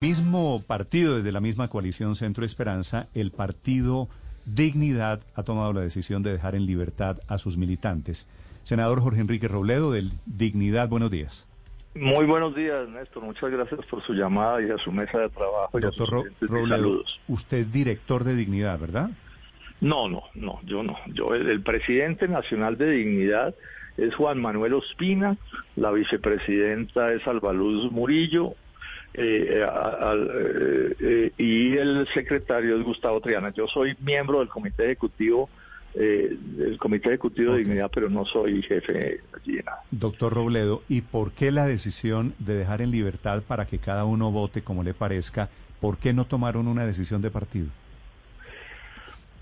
mismo partido, desde la misma coalición Centro Esperanza, el partido Dignidad ha tomado la decisión de dejar en libertad a sus militantes. Senador Jorge Enrique Robledo, del Dignidad, buenos días. Muy buenos días, Néstor. Muchas gracias por su llamada y a su mesa de trabajo. Doctor Robledo, usted es director de Dignidad, ¿verdad? No, no, no, yo no. Yo, el presidente nacional de Dignidad es Juan Manuel Ospina, la vicepresidenta es Albaluz Murillo, eh, eh, eh, y el secretario es Gustavo Triana. Yo soy miembro del comité ejecutivo del comité ejecutivo de dignidad, pero no soy jefe allí nada. Doctor Robledo, ¿y por qué la decisión de dejar en libertad para que cada uno vote como le parezca? ¿Por qué no tomaron una decisión de partido?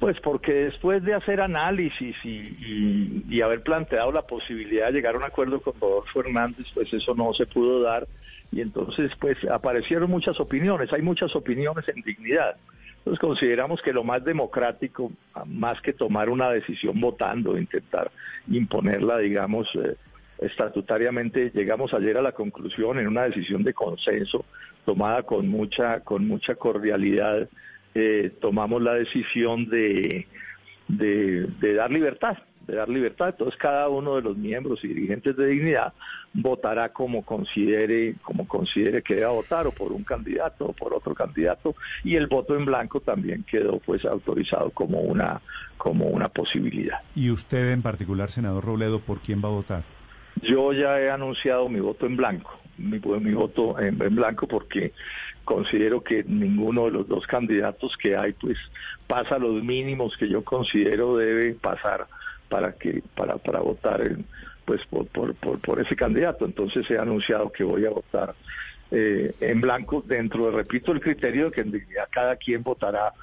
Pues porque después de hacer análisis y, y, haber planteado la posibilidad de llegar a un acuerdo con Rodolfo Hernández, pues eso no se pudo dar y entonces pues aparecieron muchas opiniones, hay muchas opiniones en dignidad. Entonces consideramos que lo más democrático, más que tomar una decisión votando, intentar imponerla, digamos, eh, estatutariamente, llegamos ayer a la conclusión en una decisión de consenso tomada con mucha, con mucha cordialidad, eh, tomamos la decisión de, de dar libertad, de dar libertad. Entonces cada uno de los miembros y dirigentes de dignidad votará como considere, como considere que deba votar, o por un candidato o por otro candidato, y el voto en blanco también quedó pues autorizado como una, como una posibilidad. ¿Y usted en particular, senador Robledo, por quién va a votar? Yo ya he anunciado mi voto en blanco, mi, mi voto en, blanco porque considero que ninguno de los dos candidatos que hay pues pasa los mínimos que yo considero debe pasar para que para para votar en, pues por, por, por, ese candidato entonces he anunciado que voy a votar eh, en blanco dentro de repito el criterio de que en dignidad cada quien votará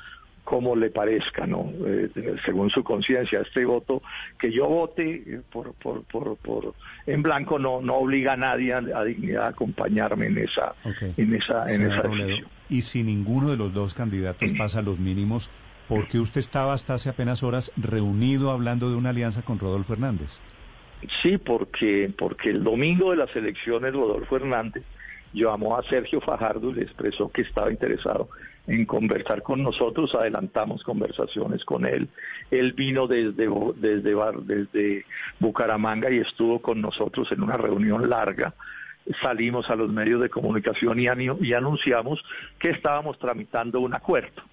como le parezca, ¿no? Eh, según su conciencia. Este voto, que yo vote por, por, por, por, en blanco no, no obliga a nadie a, dignidad a acompañarme en esa, en esa, en esa decisión. Y si ninguno de los dos candidatos pasa los mínimos, porque usted estaba hasta hace apenas horas reunido hablando de una alianza con Rodolfo Hernández. Sí, porque, porque el domingo de las elecciones Rodolfo Hernández llamó a Sergio Fajardo y le expresó que estaba interesado en conversar con nosotros, adelantamos conversaciones con él. Él vino desde, desde, desde Bucaramanga y estuvo con nosotros en una reunión larga. Salimos a los medios de comunicación y, y anunciamos que estábamos tramitando un acuerdo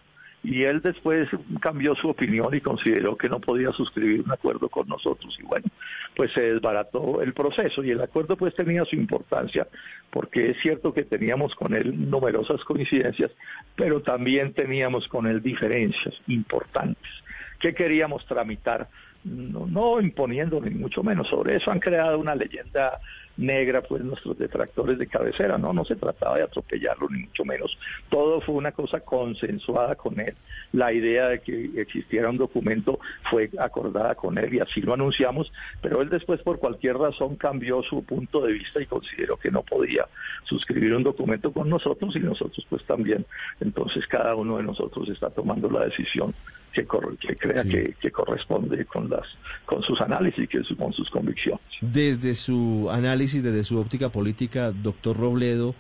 y él después cambió su opinión y consideró que no podía suscribir un acuerdo con nosotros. Y bueno, pues se desbarató el proceso y el acuerdo pues tenía su importancia porque es cierto que teníamos con él numerosas coincidencias, pero también teníamos con él diferencias importantes. Que queríamos tramitar no, no imponiendo ni mucho menos. Sobre eso han creado una leyenda negra, pues nuestros detractores de cabecera, no, no se trataba de atropellarlo ni mucho menos. Todo fue una cosa consensuada con él. La idea de que existiera un documento fue acordada con él y así lo anunciamos, pero él después por cualquier razón cambió su punto de vista y consideró que no podía suscribir un documento con nosotros y nosotros pues también. Entonces cada uno de nosotros está tomando la decisión que, que crea que, corresponde con las con sus análisis, que con sus convicciones. Desde su análisis, desde su óptica política, doctor Robledo,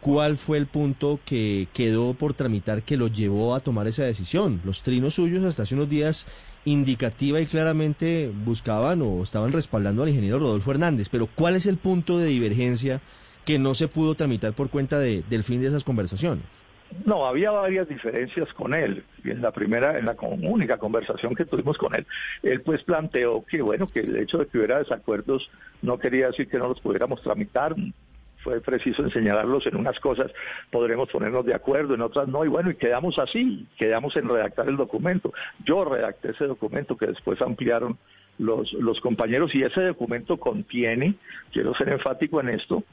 ¿cuál fue el punto que quedó por tramitar que lo llevó a tomar esa decisión? Los trinos suyos hasta hace unos días indicativa y claramente buscaban o estaban respaldando al ingeniero Rodolfo Hernández, pero ¿cuál es el punto de divergencia que no se pudo tramitar por cuenta de, del fin de esas conversaciones? No, había varias diferencias con él. En la primera, en la única conversación que tuvimos con él, él pues planteó que bueno, que el hecho de que hubiera desacuerdos no quería decir que no los pudiéramos tramitar. Fue preciso enseñarlos en unas cosas, podremos ponernos de acuerdo, en otras no, y bueno, y quedamos así, quedamos en redactar el documento. Yo redacté ese documento que después ampliaron los, los compañeros y ese documento contiene, quiero ser enfático en esto,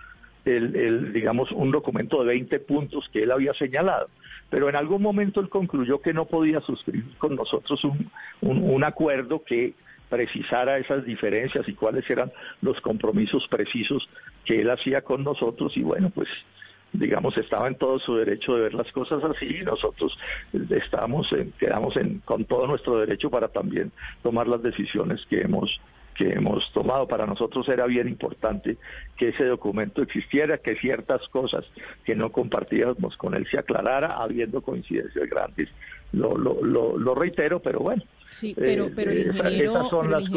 el, digamos, un documento de 20 puntos que él había señalado. Pero en algún momento él concluyó que no podía suscribir con nosotros un, un, acuerdo que precisara esas diferencias y cuáles eran los compromisos precisos que él hacía con nosotros y bueno, pues digamos, estaba en todo su derecho de ver las cosas así y nosotros estamos quedamos en, con todo nuestro derecho para también tomar las decisiones que hemos que hemos tomado. Para nosotros era bien importante que ese documento existiera, que ciertas cosas que no compartíamos con él se aclarara, habiendo coincidencias grandes. Lo, lo, lo, lo reitero, pero bueno, Sí, pero, pero el ingeniero,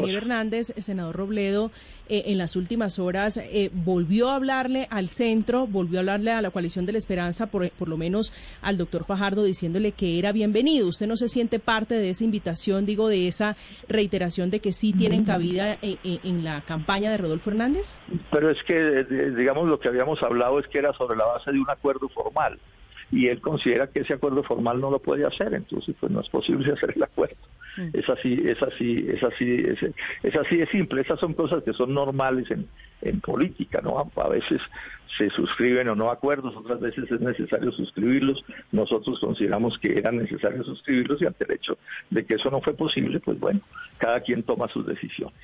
Hernández, senador Robledo, eh, en las últimas horas eh, volvió a hablarle al centro, volvió a hablarle a la coalición de la esperanza, por, por lo menos al doctor Fajardo, diciéndole que era bienvenido. ¿Usted no se siente parte de esa invitación, digo, de esa reiteración de que sí tienen cabida en, en la campaña de Rodolfo Hernández? Pero es que, digamos, lo que habíamos hablado es que era sobre la base de un acuerdo formal y él considera que ese acuerdo formal no lo puede hacer, entonces pues no es posible hacer el acuerdo. Mm. Es así, es así, es así, es, así de simple. Esas son cosas que son normales en, en política, ¿no? A veces se suscriben o no acuerdos, otras veces es necesario suscribirlos. Nosotros consideramos que era necesario suscribirlos y ante el hecho de que eso no fue posible, pues bueno, cada quien toma sus decisiones.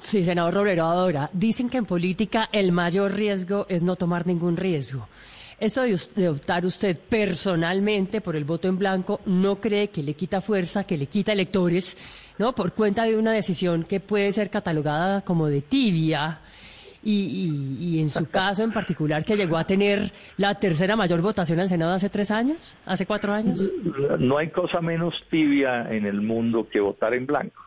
Sí, senador Roblero, ahora, dicen que en política el mayor riesgo es no tomar ningún riesgo. Eso de, optar usted personalmente por el voto en blanco, ¿no cree que le quita fuerza, que le quita electores, ¿no? Por cuenta de una decisión que puede ser catalogada como de tibia, y, y, en su caso en particular que llegó a tener la tercera mayor votación al Senado hace tres años, hace cuatro años? No hay cosa menos tibia en el mundo que votar en blanco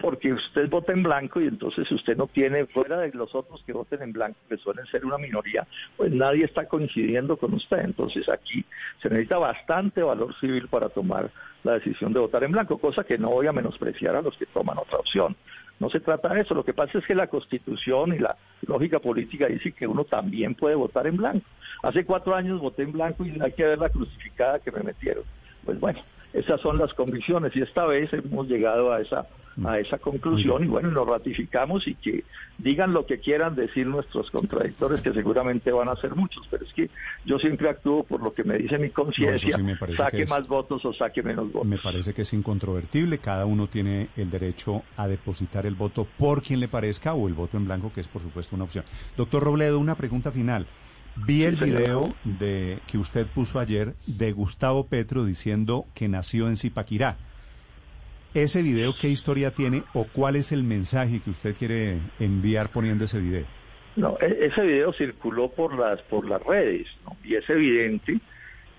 porque usted vota en blanco y entonces usted no tiene, fuera de los otros que voten en blanco, que suelen ser una minoría, pues nadie está coincidiendo con usted. Entonces aquí se necesita bastante valor civil para tomar la decisión de votar en blanco, cosa que no voy a menospreciar a los que toman otra opción. No se trata de eso, lo que pasa es que la constitución y la lógica política dice que uno también puede votar en blanco. Hace cuatro años voté en blanco y hay que ver la crucificada que me metieron. Pues bueno, esas son las convicciones y esta vez hemos llegado a esa a esa conclusión y bueno, lo ratificamos y que digan lo que quieran decir nuestros contradictores, que seguramente van a ser muchos, pero es que yo siempre actúo por lo que me dice mi conciencia, saque más votos o saque menos votos. Me parece que es incontrovertible, cada uno tiene el derecho a depositar el voto por quien le parezca o el voto en blanco, que es por supuesto una opción. Doctor Robledo, una pregunta final. Vi el video de que usted puso ayer de Gustavo Petro diciendo que nació en Zipaquirá. ¿Ese video qué historia tiene o cuál es el mensaje que usted quiere enviar poniendo ese video? No, e-, ese video circuló por las por las redes y es evidente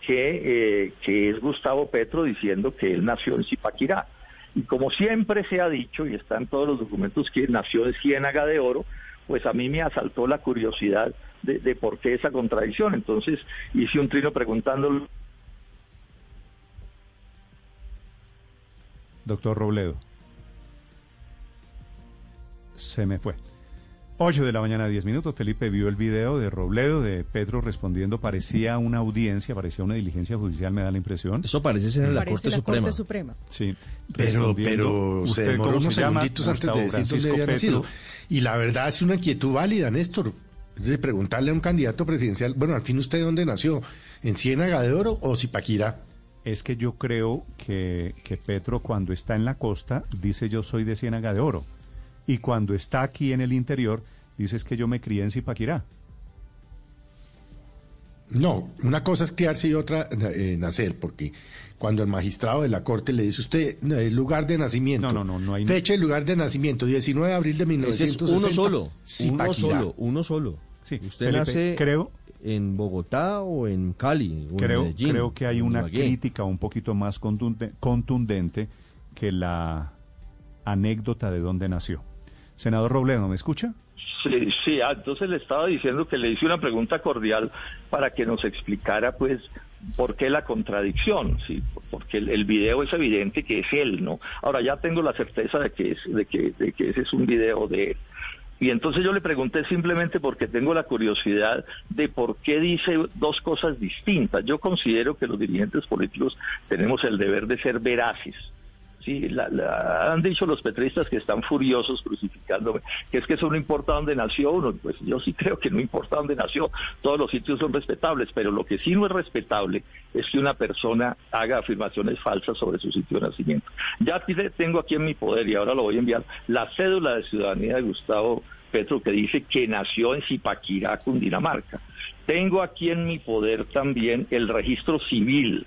que, eh, que es Gustavo Petro diciendo que él nació en Zipaquirá. Y como siempre se ha dicho, y está en todos los documentos, que nació en Ciénaga de Oro, pues a mí me asaltó la curiosidad de, de por qué esa contradicción. Entonces hice un trino preguntándole doctor Robledo. Se me fue. 8 de la mañana, 10 minutos. Felipe vio el video de Robledo, de Pedro respondiendo. Parecía una audiencia, parecía una diligencia judicial, me da la impresión. Eso parece ser en la, Corte, Suprema. Suprema. Sí. Pero, pero se demoró unos segunditos antes de decir dónde había nacido. Y la verdad es una inquietud válida, Néstor. Es de preguntarle a un candidato presidencial, bueno, al fin usted dónde nació, en Ciénaga de Oro o Zipaquirá es que yo creo que, Petro cuando está en la costa dice yo soy de Ciénaga de Oro y cuando está aquí en el interior dice que yo me crié en Zipaquirá. No, una cosa es criarse y otra eh, nacer, porque cuando el magistrado de la corte le dice usted el lugar de nacimiento, no, no, no, hay fecha y lugar de nacimiento, 19 de abril de 1960. uno solo, uno solo, uno solo. Sí, usted nace, creo, en Bogotá o en Cali o creo, en Medellín. Creo que hay una crítica un poquito más contundente que la anécdota de dónde nació. Senador Robledo, ¿me escucha? Sí, sí, ah, entonces le estaba diciendo que le hice una pregunta cordial para que nos explicara, pues, por qué la contradicción, sí, porque el, el, video es evidente que es él, ¿no? Ahora ya tengo la certeza de que es, de que, de que ese es un video de él. Y entonces yo le pregunté simplemente porque tengo la curiosidad de por qué dice dos cosas distintas. Yo considero que los dirigentes políticos tenemos el deber de ser veraces. Han dicho los petristas que están furiosos crucificándome, que es que eso no importa dónde nació uno. Pues yo sí creo que no importa dónde nació, todos los sitios son respetables, pero lo que sí no es respetable es que una persona haga afirmaciones falsas sobre su sitio de nacimiento. Ya tengo aquí en mi poder y ahora lo voy a enviar la cédula de ciudadanía de Gustavo Petro que dice que nació en Zipaquirá, Cundinamarca. Tengo aquí en mi poder también el registro civil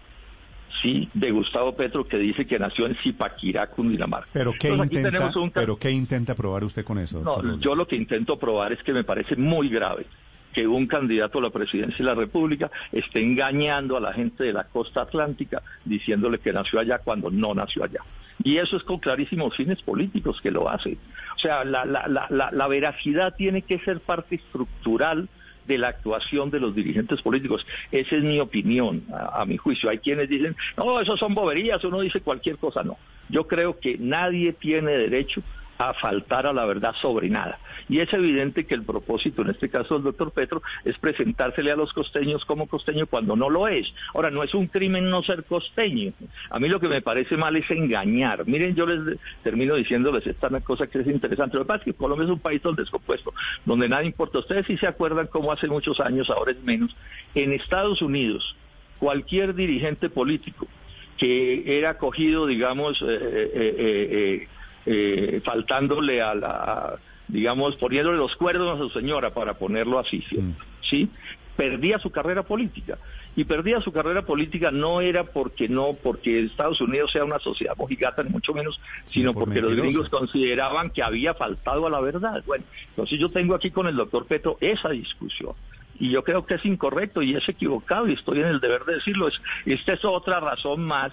sí, de Gustavo Petro, que dice que nació en Zipaquirá, Cundinamarca. ¿Pero qué, intenta, ¿Pero qué intenta probar usted con eso? No, yo lo que intento probar es que me parece muy grave que un candidato a la presidencia de la República esté engañando a la gente de la costa atlántica diciéndole que nació allá cuando no nació allá. Y eso es con clarísimos fines políticos que lo hace. O sea, la, la, la, la veracidad tiene que ser parte estructural de la actuación de los dirigentes políticos. Esa es mi opinión, a, mi juicio. Hay quienes dicen, no, eso son boberías, uno dice cualquier cosa. No, yo creo que nadie tiene derecho a faltar a la verdad sobre nada. Y es evidente que el propósito, en este caso del doctor Petro, es presentársele a los costeños como costeño cuando no lo es. Ahora, no es un crimen no ser costeño. A mí lo que me parece mal es engañar. Miren, yo les termino diciéndoles esta cosa que es interesante. Lo que pasa es que Colombia es un país donde descompuesto, donde nada importa. Ustedes sí se acuerdan cómo hace muchos años, ahora es menos, en Estados Unidos, cualquier dirigente político que era cogido, digamos, eh, eh, eh, eh, faltándole a la, digamos, poniéndole los cuerdos a su señora, para ponerlo así, ¿sí? Mm. Perdía su carrera política. Y perdía su carrera política no era porque no, porque Estados Unidos sea una sociedad mojigata, ni mucho menos, sino porque los gringos consideraban que había faltado a la verdad. Bueno, entonces yo tengo aquí con el doctor Petro esa discusión y yo creo que es incorrecto y es equivocado y estoy en el deber de decirlo. Es, esta es otra razón más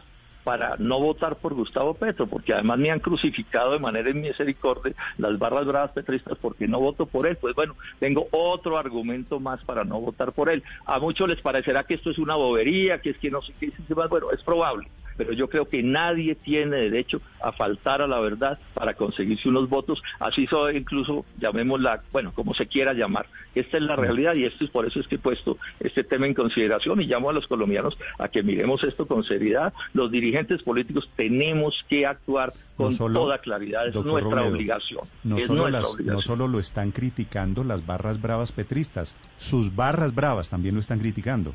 para no votar por Gustavo Petro, porque además me han crucificado de manera misericordia las barras bravas petristas porque no voto por él. Pues bueno, tengo otro argumento más para no votar por él. A muchos les parecerá que esto es una bobería, que es que no sé qué, bueno, es probable pero yo creo que nadie tiene derecho a faltar a la verdad para conseguirse unos votos, así soy incluso, llamémosla, bueno, como se quiera llamar. Esta es la realidad y esto es por eso es que he puesto este tema en consideración y llamo a los colombianos a que miremos esto con seriedad. Los dirigentes políticos tenemos que actuar con toda claridad, es nuestra obligación. No, solo no solo lo están criticando las barras bravas petristas, sus barras bravas también lo están criticando.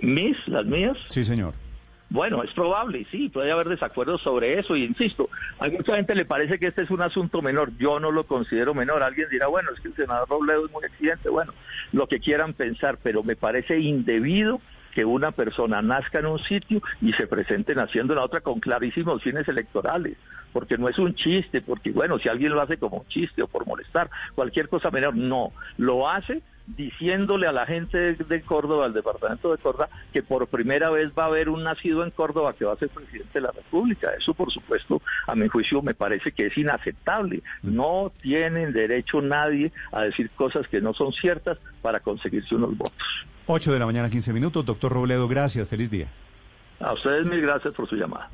¿Mis? ¿Las mías? Sí, señor. Bueno, es probable, sí, puede haber desacuerdos sobre eso, y insisto, a mucha gente le parece que este es un asunto menor, yo no lo considero menor, alguien dirá, bueno, es que el senador Robledo es muy exigente, bueno, lo que quieran pensar, pero me parece indebido que una persona nazca en un sitio y se presente naciendo en la otra con clarísimos fines electorales, porque no es un chiste, porque bueno, si alguien lo hace como un chiste o por molestar, cualquier cosa menor, no, lo hace diciéndole a la gente de, Córdoba, al departamento de Córdoba, que por primera vez va a haber un nacido en Córdoba que va a ser presidente de la República. Eso, por supuesto, a mi juicio me parece que es inaceptable. No tienen derecho nadie a decir cosas que no son ciertas para conseguirse unos votos. 8 de la mañana, 15 minutos. Doctor Robledo, gracias. Feliz día. A ustedes mil gracias por su llamada.